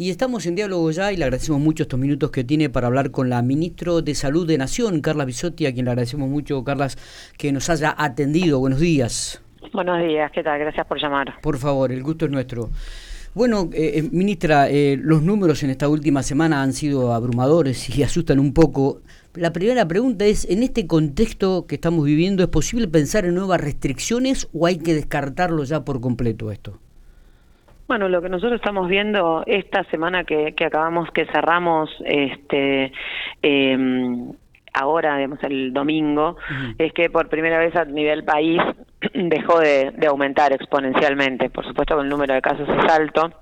Y estamos en diálogo ya y le agradecemos mucho estos minutos que tiene para hablar con la ministro de Salud de Nación, Carla Bisotti, a quien le agradecemos mucho, Carlas, que nos haya atendido. Buenos días. Buenos días, ¿qué tal? Gracias por llamar. Por favor, el gusto es nuestro. Bueno, eh, eh, ministra, eh, los números en esta última semana han sido abrumadores y asustan un poco. La primera pregunta es, en este contexto que estamos viviendo, ¿es posible pensar en nuevas restricciones o hay que descartarlo ya por completo esto? Bueno, lo que nosotros estamos viendo esta semana que, que acabamos, que cerramos, este, eh, ahora, digamos, el domingo, es que por primera vez a nivel país dejó de, aumentar exponencialmente. Por supuesto que el número de casos es alto,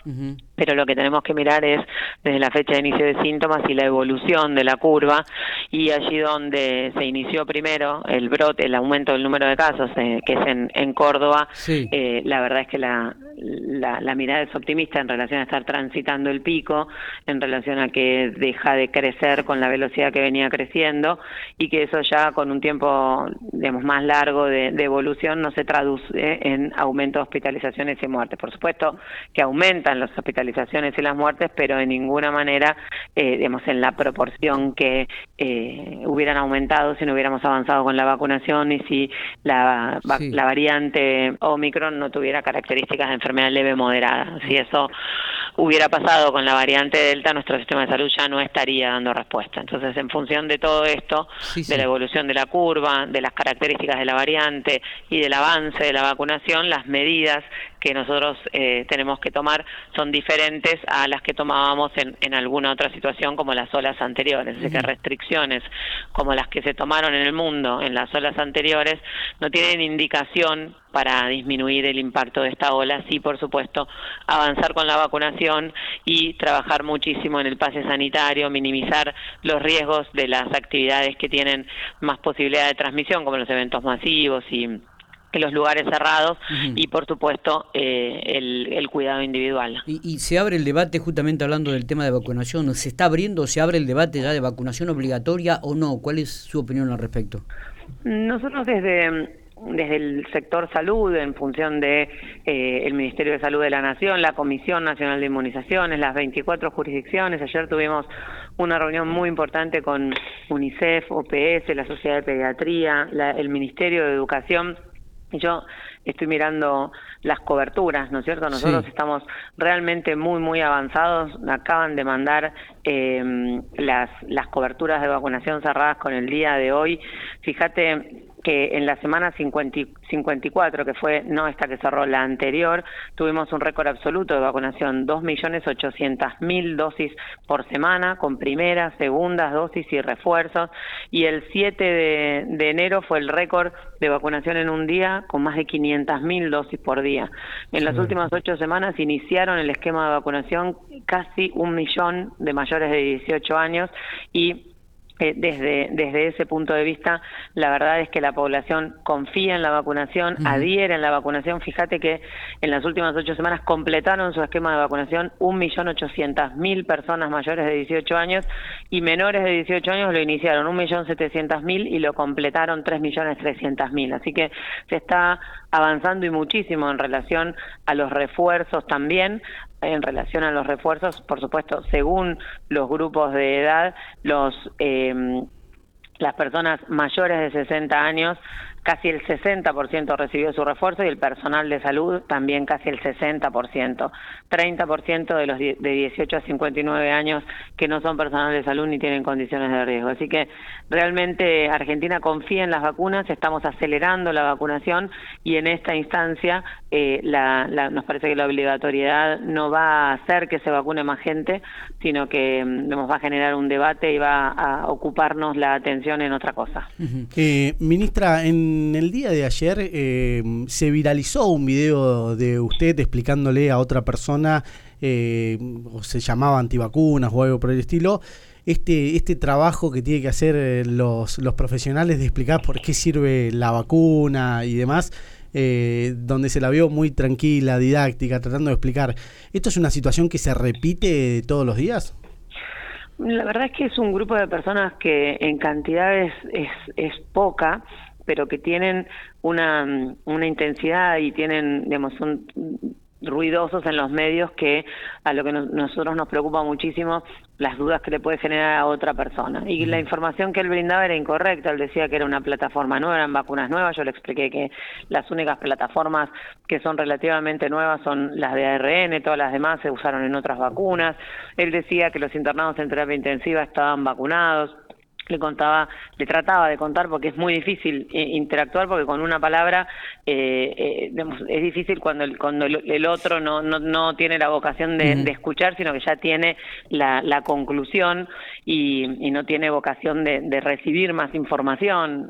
pero lo que tenemos que mirar es desde la fecha de inicio de síntomas y la evolución de la curva y allí donde se inició primero el brote, el aumento del número de casos, eh, que es en, en Córdoba, eh, la verdad es que la, la, la, mirada es optimista en relación a estar transitando el pico, en relación a que deja de crecer con la velocidad que venía creciendo y que eso ya con un tiempo digamos, más largo de, de evolución no se traduce en aumento de hospitalizaciones y muertes. Por supuesto que aumentan las hospitalizaciones y las muertes, pero de ninguna manera, eh, digamos, en la proporción que eh, hubieran aumentado si no hubiéramos avanzado con la vacunación y si la, la variante Omicron no tuviera características de enfermedad leve moderada. Si eso hubiera pasado con la variante Delta, nuestro sistema de salud ya no estaría dando respuesta. Entonces, en función de todo esto, de la evolución de la curva, de las características de la variante y del avance de la vacunación, las medidas que nosotros eh, tenemos que tomar son diferentes a las que tomábamos en, en alguna otra situación como las olas anteriores. Es que restricciones como las que se tomaron en el mundo en las olas anteriores no tienen indicación para disminuir el impacto de esta ola, sí, por supuesto, avanzar con la vacunación y trabajar muchísimo en el pase sanitario, minimizar los riesgos de las actividades que tienen más posibilidad de transmisión, como los eventos masivos y los lugares cerrados y por supuesto eh, el, cuidado individual. Y, se abre el debate justamente hablando del tema de vacunación, ¿se está abriendo, se abre el debate ya de vacunación obligatoria o no? ¿Cuál es su opinión al respecto? Nosotros desde desde el sector salud, en función de eh, el Ministerio de Salud de la Nación, la Comisión Nacional de Inmunizaciones, las 24 jurisdicciones. Ayer tuvimos una reunión muy importante con UNICEF, OPS, la Sociedad de Pediatría, el Ministerio de Educación yo estoy mirando las coberturas, ¿no es cierto? Nosotros estamos realmente muy, muy avanzados. Acaban de mandar eh, las, las coberturas de vacunación cerradas con el día de hoy. Fíjate que en la semana 54, que fue no esta que cerró la anterior, tuvimos un récord absoluto de vacunación, 2.800.000 dosis por semana, con primeras, segundas dosis y refuerzos, y el 7 de, enero fue el récord de vacunación en un día, con más de 500.000 dosis por día. En las últimas ocho semanas iniciaron el esquema de vacunación casi un millón de mayores de 18 años y eh, desde, desde ese punto de vista, la verdad es que la población confía en la vacunación, adhiere en la vacunación. Fíjate que en las últimas ocho semanas completaron su esquema de vacunación 1.800.000 personas mayores de 18 años y menores de 18 años lo iniciaron 1.700.000 y lo completaron 3.300.000. Así que se está avanzando y muchísimo en relación a los refuerzos también en relación a los refuerzos, por supuesto, según los grupos de edad, los eh, las personas mayores de 60 años casi el 60% recibió su refuerzo y el personal de salud también casi el 60%. 30% de los de 18 a 59 años que no son personal de salud ni tienen condiciones de riesgo. Así que realmente Argentina confía en las vacunas, estamos acelerando la vacunación y en esta instancia eh, la, nos parece que la obligatoriedad no va a hacer que se vacune más gente, sino que mm, nos va a generar un debate y va a ocuparnos la atención en otra cosa. eh, ministra, en en el día de ayer eh, se viralizó un video de usted explicándole a otra persona, eh, o se llamaba antivacunas o algo por el estilo, este, este trabajo que tiene que hacer eh, los, los profesionales de explicar por qué sirve la vacuna y demás. donde se la vio muy tranquila, didáctica, tratando de explicar. ¿Esto es una situación que se repite todos los días? La verdad es que es un grupo de personas que en cantidades es, es poca, pero que tienen una, una intensidad y tienen, digamos, son ruidosos en los medios que a lo que nosotros nos preocupa muchísimo las dudas que le puede generar a otra persona. Y la información que él brindaba era incorrecta, él decía que era una plataforma nueva, eran vacunas nuevas, yo le expliqué que las únicas plataformas que son relativamente nuevas son las de ARN, todas las demás se usaron en otras vacunas, él decía que los internados en terapia intensiva estaban vacunados, le contaba, le trataba de contar porque es muy difícil eh, interactuar porque con una palabra eh, eh, es difícil cuando el, cuando el, otro no, no, no, tiene la vocación de, escuchar, sino que ya tiene la, la conclusión y, y, no tiene vocación de, de recibir más información.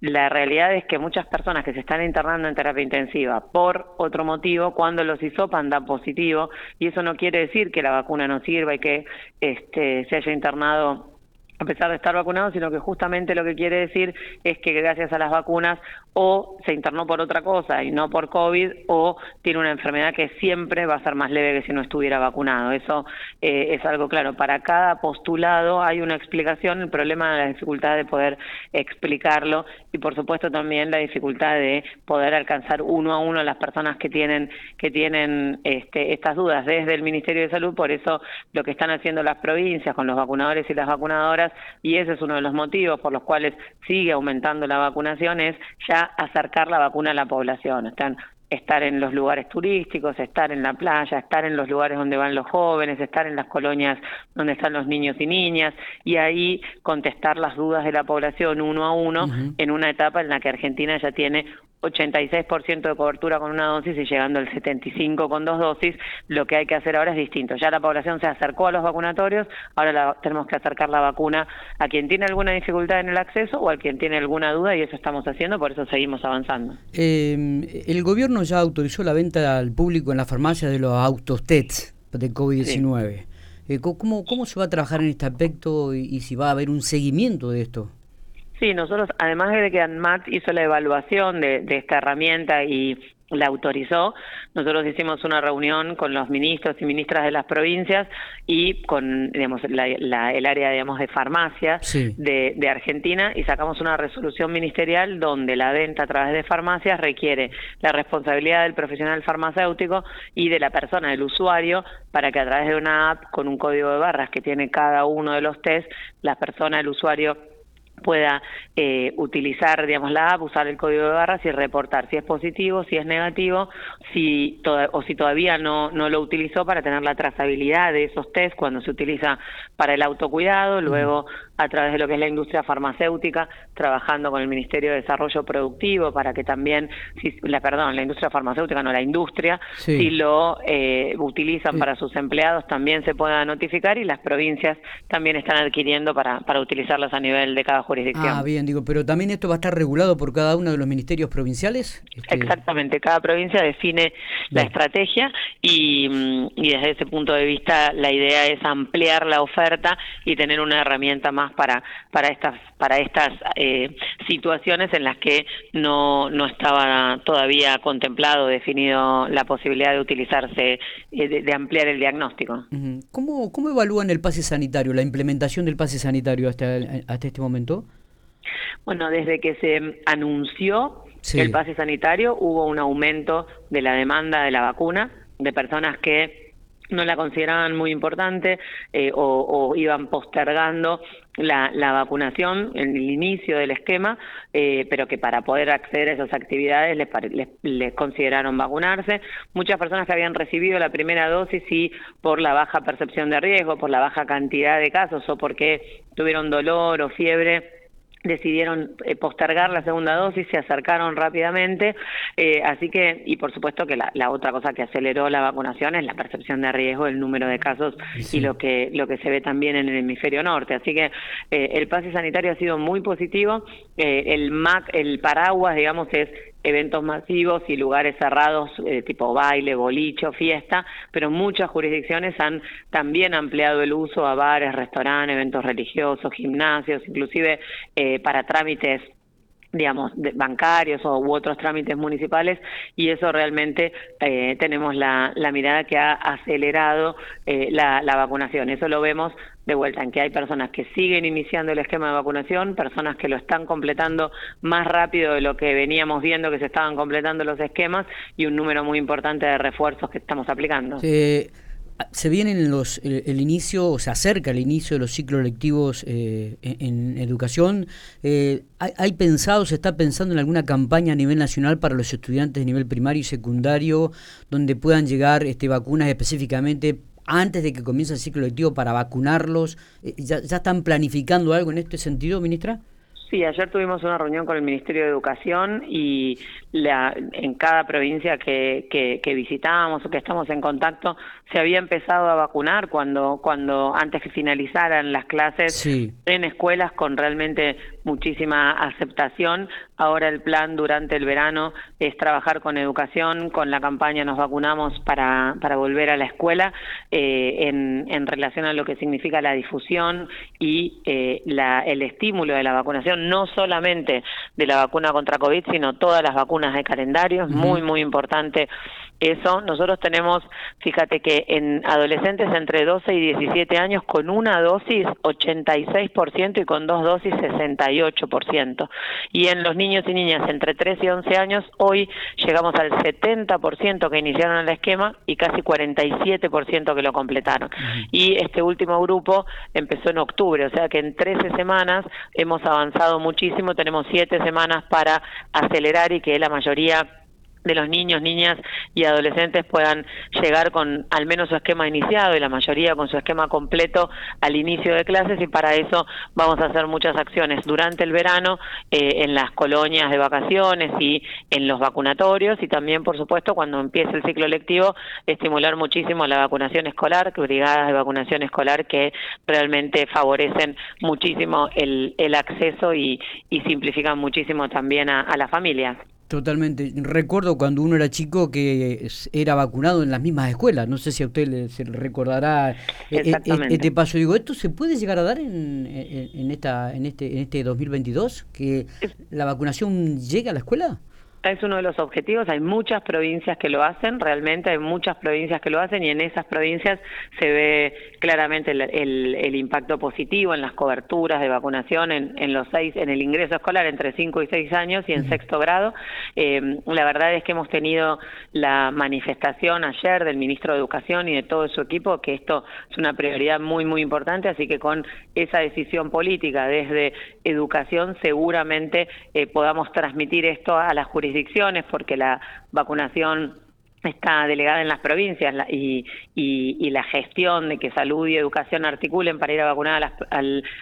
la realidad es que muchas personas que se están internando en terapia intensiva por otro motivo, cuando los hisopan dan positivo y eso no quiere decir que la vacuna no sirva y que este, se haya internado a pesar de estar vacunado, sino que justamente lo que quiere decir es que gracias a las vacunas o se internó por otra cosa y no por COVID o tiene una enfermedad que siempre va a ser más leve que si no estuviera vacunado. Eso eh, es algo claro. Para cada postulado hay una explicación, el problema de la dificultad de poder explicarlo y por supuesto también la dificultad de poder alcanzar uno a uno a las personas que tienen que tienen este, estas dudas desde el Ministerio de Salud. Por eso lo que están haciendo las provincias con los vacunadores y las vacunadoras y ese es uno de los motivos por los cuales sigue aumentando la vacunación es ya acercar la vacuna a la población. Están estar en los lugares turísticos, estar en la playa, estar en los lugares donde van los jóvenes, estar en las colonias donde están los niños y niñas y ahí contestar las dudas de la población uno a uno en una etapa en la que Argentina ya tiene 86% de cobertura con una dosis y llegando al 75% con dos dosis, lo que hay que hacer ahora es distinto. Ya la población se acercó a los vacunatorios, ahora tenemos que acercar la vacuna a quien tiene alguna dificultad en el acceso o a quien tiene alguna duda y eso estamos haciendo, por eso seguimos avanzando. Eh, el gobierno ya autorizó la venta al público en la farmacia de los autos TET de COVID-19. Eh, ¿cómo, ¿Cómo se va a trabajar en este aspecto y si va a haber un seguimiento de esto? Sí, nosotros, además de que ANMAT hizo la evaluación de, esta herramienta y la autorizó, nosotros hicimos una reunión con los ministros y ministras de las provincias y con digamos, la, el área digamos, de farmacia de, de, Argentina y sacamos una resolución ministerial donde la venta a través de farmacias requiere la responsabilidad del profesional farmacéutico y de la persona, del usuario, para que a través de una app con un código de barras que tiene cada uno de los test, la persona, el usuario, pueda eh, utilizar, digamos, la app, usar el código de barras y reportar si es positivo, si es negativo, si o si todavía no, no lo utilizó para tener la trazabilidad de esos test cuando se utiliza para el autocuidado, luego a través de lo que es la industria farmacéutica, trabajando con el Ministerio de Desarrollo Productivo para que también, si, la perdón, la industria farmacéutica, no la industria, si lo eh, utilizan para sus empleados también se pueda notificar y las provincias también están adquiriendo para, para utilizarlas a nivel de cada jurisdicción. Ah, bien, digo, pero también esto va a estar regulado por cada uno de los ministerios provinciales. Este, Exactamente, cada provincia define la estrategia y, mm, y desde ese punto de vista la idea es ampliar la oferta y tener una herramienta más para para estas para estas eh, situaciones en las que no no estaba todavía contemplado definido la posibilidad de utilizarse eh, de, ampliar el diagnóstico. ¿Cómo cómo evalúan el pase sanitario, la implementación del pase sanitario hasta hasta este momento? Bueno, desde que se anunció el pase sanitario hubo un aumento de la demanda de la vacuna de personas que no la consideraban muy importante eh, o, iban postergando la, vacunación en el inicio del esquema, eh, pero que para poder acceder a esas actividades les, les, consideraron vacunarse. Muchas personas que habían recibido la primera dosis y por la baja percepción de riesgo, por la baja cantidad de casos o porque tuvieron dolor o fiebre, decidieron eh, postergar la segunda dosis, se acercaron rápidamente, eh, así que, y por supuesto que la, otra cosa que aceleró la vacunación es la percepción de riesgo, el número de casos y lo que, lo que se ve también en el hemisferio norte. Así que eh, el pase sanitario ha sido muy positivo, el MAC, el paraguas, digamos, es eventos masivos y lugares cerrados eh, tipo baile, bolicho, fiesta, pero muchas jurisdicciones han también ampliado el uso a bares, restaurantes, eventos religiosos, gimnasios, inclusive eh, para trámites digamos, bancarios o, u otros trámites municipales y eso realmente eh, tenemos la, la, mirada que ha acelerado eh, la, la, vacunación. Eso lo vemos de vuelta en que hay personas que siguen iniciando el esquema de vacunación, personas que lo están completando más rápido de lo que veníamos viendo que se estaban completando los esquemas y un número muy importante de refuerzos que estamos aplicando. Sí se viene los, el, inicio, o se acerca el inicio de los ciclos lectivos eh, en, educación. Eh, ¿hay, pensado, se está pensando en alguna campaña a nivel nacional para los estudiantes de nivel primario y secundario donde puedan llegar este, vacunas específicamente antes de que comience el ciclo lectivo para vacunarlos? Eh, ¿Ya, ¿Ya están planificando algo en este sentido, ministra? Sí, ayer tuvimos una reunión con el Ministerio de Educación y la, en cada provincia que, que, visitábamos o que estamos en contacto se había empezado a vacunar cuando, cuando antes que finalizaran las clases en escuelas con realmente muchísima aceptación. Ahora el plan durante el verano es trabajar con educación, con la campaña Nos vacunamos para, para volver a la escuela eh, en, en relación a lo que significa la difusión y eh, la, el estímulo de la vacunación, no solamente de la vacuna contra COVID, sino todas las vacunas de calendario. Es muy, muy importante eso. Nosotros tenemos, fíjate que en adolescentes entre 12 y 17 años con una dosis 86% y con dos dosis 68%. Y en los niños y niñas entre 3 y 11 años hoy llegamos al 70% que iniciaron el esquema y casi 47% que lo completaron. Y este último grupo empezó en octubre, o sea que en 13 semanas hemos avanzado muchísimo, tenemos 7 semanas para acelerar y que la mayoría de los niños, niñas y adolescentes puedan llegar con al menos su esquema iniciado y la mayoría con su esquema completo al inicio de clases y para eso vamos a hacer muchas acciones durante el verano eh, en las colonias de vacaciones y en los vacunatorios y también por supuesto cuando empiece el ciclo lectivo estimular muchísimo la vacunación escolar, brigadas de vacunación escolar que realmente favorecen muchísimo el, el acceso y, y simplifican muchísimo también a, a las familias. Totalmente. Recuerdo cuando uno era chico que era vacunado en las mismas escuelas. No sé si a usted le, se recordará eh, eh, este paso. Digo, ¿esto se puede llegar a dar en, en, esta, en, este, en este 2022? ¿Que la vacunación llegue a la escuela? Es uno de los objetivos. Hay muchas provincias que lo hacen, realmente hay muchas provincias que lo hacen y en esas provincias se ve claramente el, el, impacto positivo en las coberturas de vacunación en, en, los seis, en el ingreso escolar entre 5 y 6 años y en sexto grado. Eh, la verdad es que hemos tenido la manifestación ayer del ministro de Educación y de todo su equipo que esto es una prioridad muy, muy importante, así que con esa decisión política desde educación seguramente eh, podamos transmitir esto a las porque la vacunación está delegada en las provincias y, y, la gestión de que salud y educación articulen para ir a vacunar a las,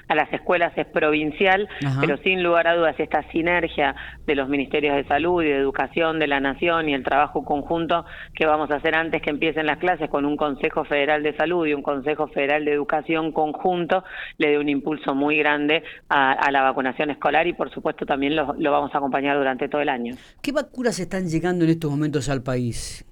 a las escuelas es provincial, pero sin lugar a dudas esta sinergia de los ministerios de salud y de educación de la nación y el trabajo conjunto que vamos a hacer antes que empiecen las clases con un Consejo Federal de Salud y un Consejo Federal de Educación conjunto le dé un impulso muy grande a, la vacunación escolar y por supuesto también lo, lo vamos a acompañar durante todo el año. ¿Qué vacunas están llegando en estos momentos al país?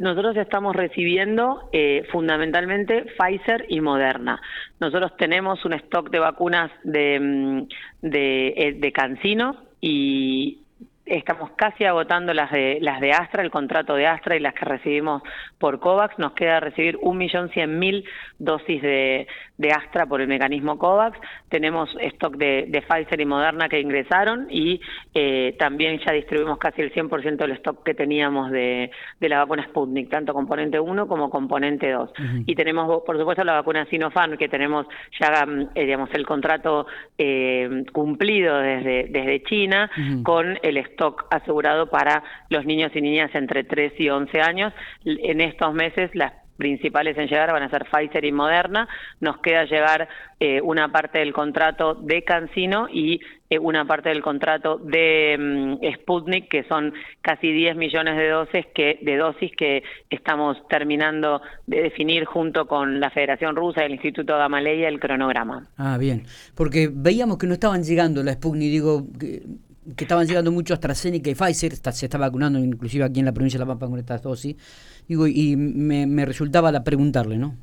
Nosotros estamos recibiendo eh, fundamentalmente Pfizer y Moderna. Nosotros tenemos un stock de vacunas de, mm, de, eh, de Cancino y estamos casi agotando las de las de Astra, el contrato de Astra y las que recibimos por COVAX. Nos queda recibir un millón cien mil dosis de, de Astra por el mecanismo COVAX. Tenemos stock de, de Pfizer y Moderna que ingresaron y eh, también ya distribuimos casi el 100% del stock que teníamos de, de la vacuna Sputnik, tanto componente 1 como componente 2. Y tenemos, por supuesto, la vacuna Sinopharm, que tenemos ya, eh, digamos, el contrato eh, cumplido desde, desde China con el stock asegurado para los niños y niñas entre 3 y 11 años. En estos meses las principales en llegar van a ser Pfizer y Moderna. Nos queda llegar eh, una parte del contrato de Cancino y eh, una parte del contrato de mm, Sputnik, que son casi 10 millones de dosis que de dosis que estamos terminando de definir junto con la Federación Rusa el Instituto Gamaleya el cronograma. Ah, bien, porque veíamos que no estaban llegando la Sputnik, digo que estaban llegando mucho AstraZeneca y Pfizer, se está vacunando inclusive aquí en la provincia de La Pampa con estas dosis, digo, y me, me resultaba la preguntarle, ¿no?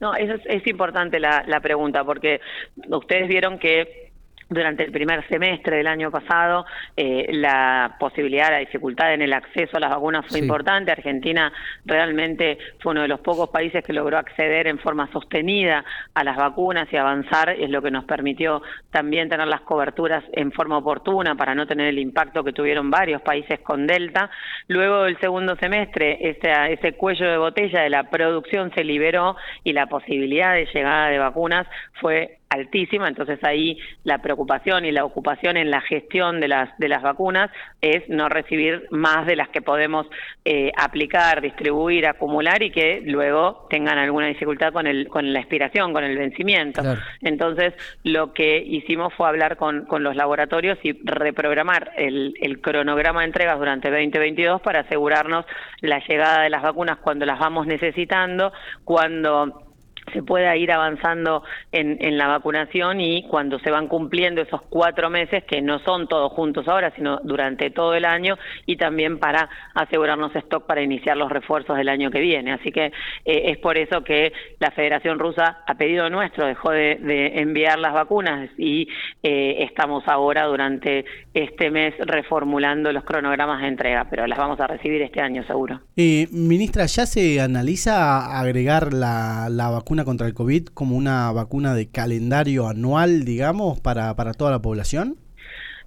No, eso es, es importante la, la pregunta, porque ustedes vieron que durante el primer semestre del año pasado eh, la posibilidad, la dificultad en el acceso a las vacunas fue importante. Argentina realmente fue uno de los pocos países que logró acceder en forma sostenida a las vacunas y avanzar, es lo que nos permitió también tener las coberturas en forma oportuna para no tener el impacto que tuvieron varios países con Delta. Luego del segundo semestre, ese, ese cuello de botella de la producción se liberó y la posibilidad de llegada de vacunas fue altísima, entonces ahí la preocupación y la ocupación en la gestión de las de las vacunas es no recibir más de las que podemos eh, aplicar, distribuir, acumular y que luego tengan alguna dificultad con el con la expiración, con el vencimiento. Entonces lo que hicimos fue hablar con, con los laboratorios y reprogramar el, el cronograma de entregas durante 2022 para asegurarnos la llegada de las vacunas cuando las vamos necesitando, cuando se pueda ir avanzando en, en, la vacunación y cuando se van cumpliendo esos cuatro meses, que no son todos juntos ahora, sino durante todo el año, y también para asegurarnos stock para iniciar los refuerzos del año que viene. Así que eh, es por eso que la Federación Rusa, a pedido nuestro, dejó de, enviar las vacunas y eh, estamos ahora durante este mes reformulando los cronogramas de entrega, pero las vamos a recibir este año seguro. Eh, ministra, ¿ya se analiza agregar la, la vacuna? Contra el COVID como una vacuna de calendario anual, digamos, para, para toda la población?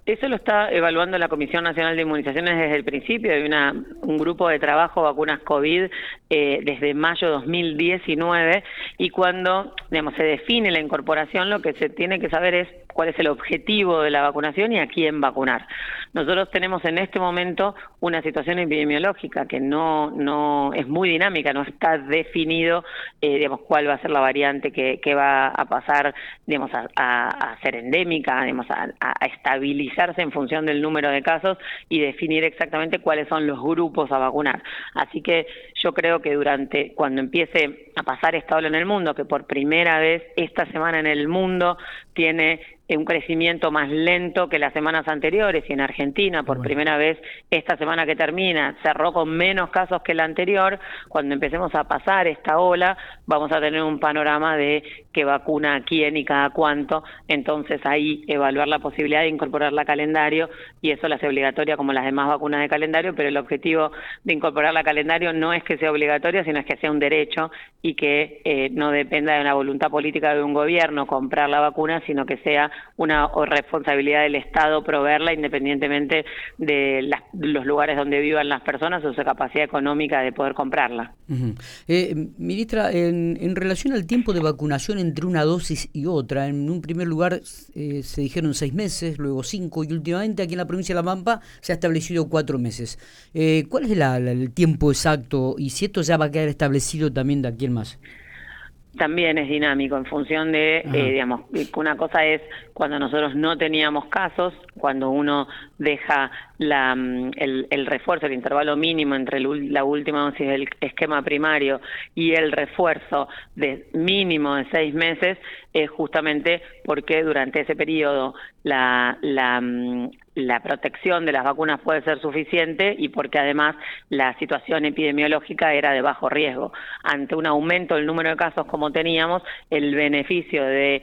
Eso lo está evaluando la Comisión Nacional de Inmunizaciones desde el principio. Hay una, un grupo de trabajo vacunas COVID eh, desde mayo de 2019 y cuando digamos, se define la incorporación lo que se tiene que saber es cuál es el objetivo de la vacunación y a quién vacunar. Nosotros tenemos en este momento una situación epidemiológica que no, no es muy dinámica, no está definido eh, digamos, cuál va a ser la variante que, que va a pasar digamos, a, a, ser endémica, digamos, a, a, en función del número de casos y definir exactamente cuáles son los grupos a vacunar. Así que yo creo que durante, cuando empiece a pasar esta ola en el mundo, que por primera vez esta semana en el mundo tiene un crecimiento más lento que las semanas anteriores y en Argentina por primera vez esta semana que termina cerró con menos casos que la anterior, cuando empecemos a pasar esta ola vamos a tener un panorama de qué vacuna a quién y cada cuánto, entonces ahí evaluar la posibilidad de incorporarla a calendario y eso la hace obligatoria como las demás vacunas de calendario, pero el objetivo de incorporarla a calendario no es que sea obligatoria, sino es que sea un derecho y que eh, no dependa de una voluntad política de un gobierno comprar la vacuna, sino que sea una responsabilidad del Estado proveerla independientemente de los lugares donde vivan las personas o su capacidad económica de poder comprarla. eh, ministra, en, en, relación al tiempo de vacunación entre una dosis y otra, en un primer lugar eh, se dijeron seis meses, luego cinco y últimamente aquí en la provincia de La Pampa se ha establecido cuatro meses. Eh, ¿Cuál es el tiempo exacto y si esto ya va a quedar establecido también de aquí en más? También es dinámico en función de, eh, digamos, una cosa es cuando nosotros no teníamos casos, cuando uno deja la, mm, el, refuerzo, el intervalo mínimo entre la última dosis del esquema primario y el refuerzo de mínimo de seis meses, es justamente porque durante ese periodo la, la, mm, la protección de las vacunas puede ser suficiente y porque además la situación epidemiológica era de bajo riesgo. Ante un aumento del número de casos como teníamos, el beneficio de,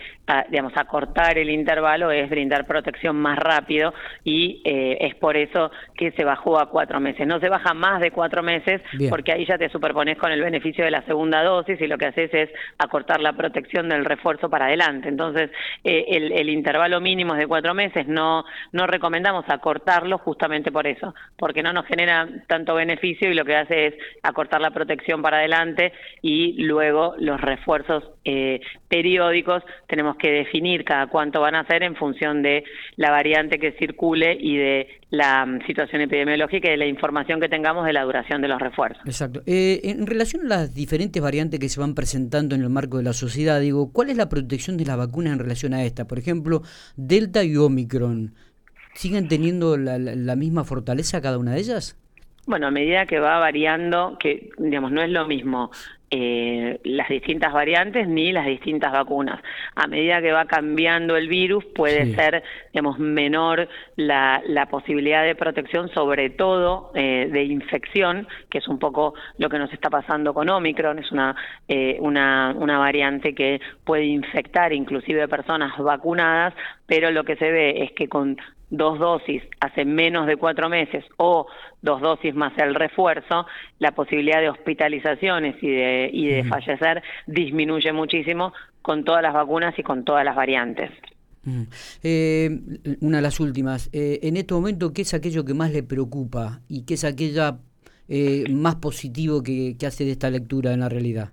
digamos, acortar el intervalo es brindar protección más rápido y eh, es por eso que se bajó a cuatro meses. No se baja más de cuatro meses Bien. porque ahí ya te superpones con el beneficio de la segunda dosis y lo que haces es acortar la protección del refuerzo para adelante. Entonces, eh, el, el intervalo mínimo es de cuatro meses, no, no recomendamos acortarlo justamente por eso, porque no nos genera tanto beneficio y lo que hace es acortar la protección para adelante y luego los refuerzos eh, periódicos tenemos que definir cada cuánto van a hacer en función de la variante que circule y de la um, situación epidemiológica y de la información que tengamos de la duración de los refuerzos. Exacto. Eh, en relación a las diferentes variantes que se van presentando en el marco de la sociedad, digo, ¿cuál es la protección de la vacuna en relación a esta? Por ejemplo, Delta y Omicron, ¿siguen teniendo la, la, la misma fortaleza cada una de ellas? Bueno, a medida que va variando, que digamos no es lo mismo eh, las distintas variantes ni las distintas vacunas. A medida que va cambiando el virus, puede ser, digamos, menor la, la, posibilidad de protección, sobre todo eh, de infección, que es un poco lo que nos está pasando con Omicron. Es una, eh, una, una variante que puede infectar inclusive personas vacunadas, pero lo que se ve es que con dos dosis hace menos de cuatro meses o dos dosis más el refuerzo, la posibilidad de hospitalizaciones y de, y de fallecer disminuye muchísimo con todas las vacunas y con todas las variantes. Eh, una de las últimas. Eh, en este momento, ¿qué es aquello que más le preocupa y qué es aquella eh, más positivo que hace de esta lectura en la realidad?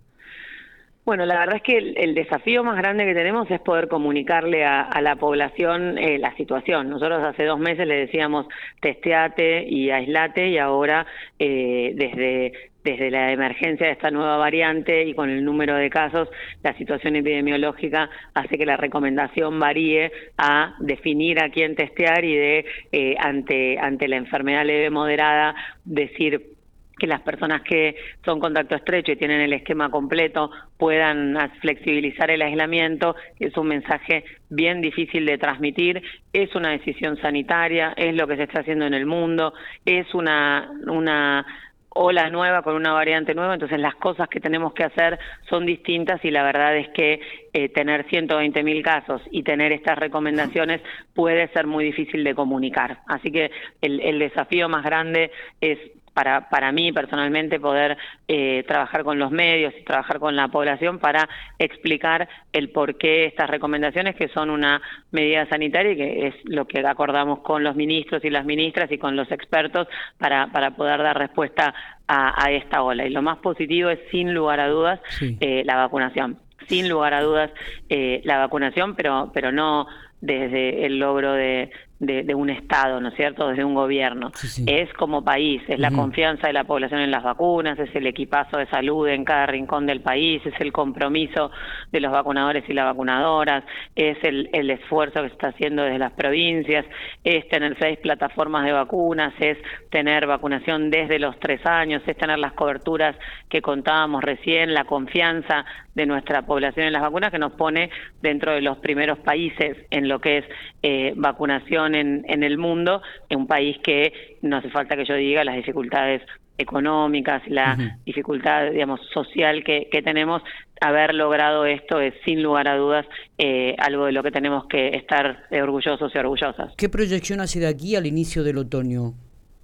Bueno, la verdad es que el, desafío más grande que tenemos es poder comunicarle a, la población eh, la situación. Nosotros hace dos meses le decíamos testeate y aislate y ahora eh, desde desde la emergencia de esta nueva variante y con el número de casos, la situación epidemiológica hace que la recomendación varíe a definir a quién testear y de eh, ante ante la enfermedad leve moderada decir que las personas que son contacto estrecho y tienen el esquema completo puedan flexibilizar el aislamiento, es un mensaje bien difícil de transmitir, es una decisión sanitaria, es lo que se está haciendo en el mundo, es una, una ola nueva con una variante nueva, entonces las cosas que tenemos que hacer son distintas y la verdad es que eh, tener 120 mil casos y tener estas recomendaciones puede ser muy difícil de comunicar. Así que el, el desafío más grande es para, para mí personalmente poder eh, trabajar con los medios y trabajar con la población para explicar el por qué estas recomendaciones, que son una medida sanitaria y que es lo que acordamos con los ministros y las ministras y con los expertos para, para poder dar respuesta a, esta ola. Y lo más positivo es, sin lugar a dudas, eh, la vacunación. Sin lugar a dudas, eh, la vacunación, pero, pero no desde el logro de, de, un Estado, ¿no es cierto?, desde un gobierno. Es como país, es la confianza de la población en las vacunas, es el equipazo de salud en cada rincón del país, es el compromiso de los vacunadores y las vacunadoras, es el, el esfuerzo que se está haciendo desde las provincias, es tener seis plataformas de vacunas, es tener vacunación desde los tres años, es tener las coberturas que contábamos recién, la confianza de nuestra población en las vacunas que nos pone dentro de los primeros países en lo que es eh, vacunación en, el mundo, en un país que, no hace falta que yo diga, las dificultades económicas, la dificultad, digamos, social que, tenemos, haber logrado esto es sin lugar a dudas eh, algo de lo que tenemos que estar orgullosos y orgullosas. ¿Qué proyección hace de aquí al inicio del otoño?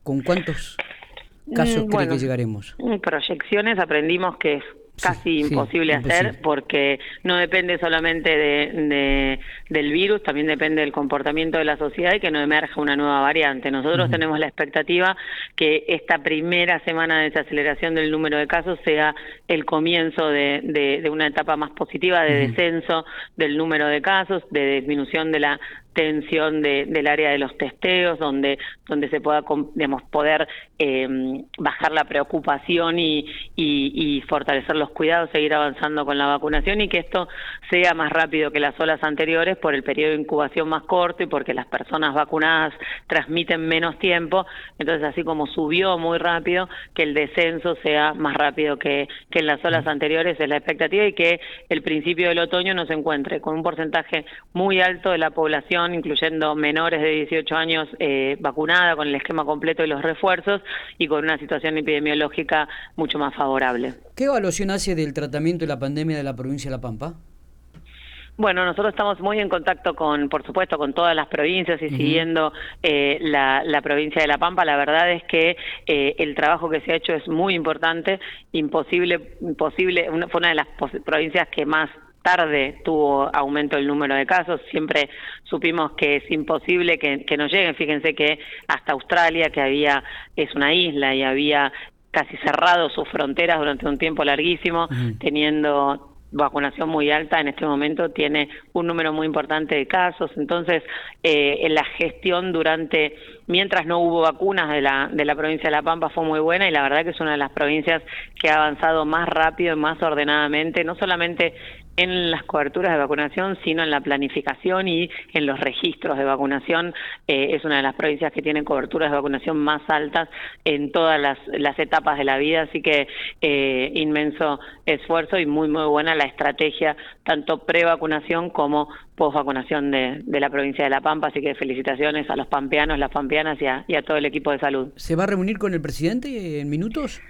¿Con cuántos casos mm, cree que llegaremos? Proyecciones aprendimos que casi imposible hacer porque no depende solamente de, del virus, también depende del comportamiento de la sociedad y que no emerja una nueva variante. Nosotros tenemos la expectativa que esta primera semana de desaceleración del número de casos sea el comienzo de, de, una etapa más positiva de descenso del número de casos, de disminución de la tensión de, del área de los testeos, donde, donde se pueda digamos, poder eh, bajar la preocupación y, y, fortalecer los cuidados, seguir avanzando con la vacunación y que esto sea más rápido que las olas anteriores por el periodo de incubación más corto y porque las personas vacunadas transmiten menos tiempo. Entonces, así como subió muy rápido, que el descenso sea más rápido que, que en las olas anteriores es la expectativa y que el principio del otoño nos encuentre con un porcentaje muy alto de la población incluyendo menores de 18 años eh, vacunada con el esquema completo y los refuerzos y con una situación epidemiológica mucho más favorable. ¿Qué evaluación hace del tratamiento de la pandemia de la provincia de La Pampa? Bueno, nosotros estamos muy en contacto con, por supuesto, con todas las provincias y siguiendo eh, la, provincia de La Pampa. La verdad es que eh, el trabajo que se ha hecho es muy importante, imposible, imposible, fue una de las provincias que más tarde tuvo aumento el número de casos, siempre supimos que es imposible que, que no lleguen, fíjense que hasta Australia, que había, es una isla y había casi cerrado sus fronteras durante un tiempo larguísimo, teniendo vacunación muy alta en este momento tiene un número muy importante de casos. Entonces eh, en la gestión durante mientras no hubo vacunas de la de la provincia de La Pampa fue muy buena y la verdad que es una de las provincias que ha avanzado más rápido y más ordenadamente no solamente en las coberturas de vacunación, sino en la planificación y en los registros de vacunación. Eh, es una de las provincias que tienen coberturas de vacunación más altas en todas las, etapas de la vida, así que eh, inmenso esfuerzo y muy, muy buena la estrategia, tanto pre-vacunación como post-vacunación de, la provincia de La Pampa, así que felicitaciones a los pampeanos, las pampeanas y a, y a todo el equipo de salud. ¿Se va a reunir con el presidente en minutos?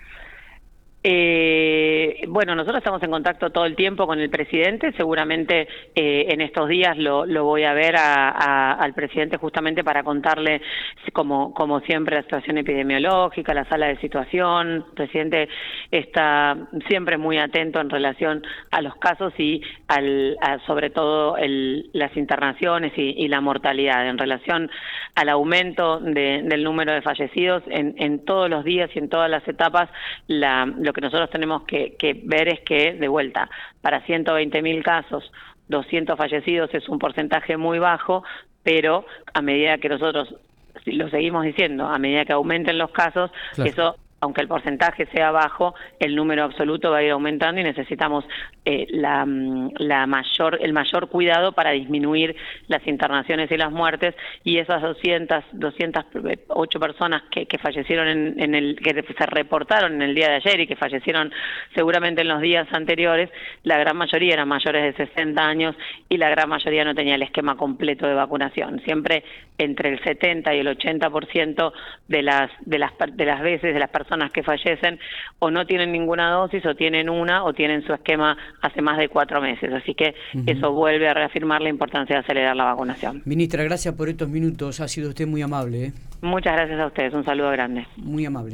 Eh, bueno, nosotros estamos en contacto todo el tiempo con el presidente. Seguramente eh, en estos días lo, voy a ver al presidente justamente para contarle, como, siempre, la situación epidemiológica, la sala de situación. El presidente está siempre muy atento en relación a los casos y al, sobre todo las internaciones y, la mortalidad. En relación al aumento del número de fallecidos, en, todos los días y en todas las etapas, la, que nosotros tenemos que, ver es que, de vuelta, para 120.000 casos, 200 fallecidos es un porcentaje muy bajo, pero a medida que nosotros lo seguimos diciendo, a medida que aumenten los casos, eso aunque el porcentaje sea bajo, el número absoluto va a ir aumentando y necesitamos eh, mm, el mayor cuidado para disminuir las internaciones y las muertes y esas 200, 208 personas que, fallecieron en, en, el, que se reportaron en el día de ayer y que fallecieron seguramente en los días anteriores, la gran mayoría eran mayores de 60 años y la gran mayoría no tenía el esquema completo de vacunación. Siempre entre el 70 y el 80% de de las veces de las personas que fallecen o no tienen ninguna dosis o tienen una o tienen su esquema hace más de cuatro meses. Así que eso vuelve a reafirmar la importancia de acelerar la vacunación. Ministra, gracias por estos minutos. Ha sido usted muy amable. ¿eh? Muchas gracias a ustedes. Un saludo grande. Muy amable.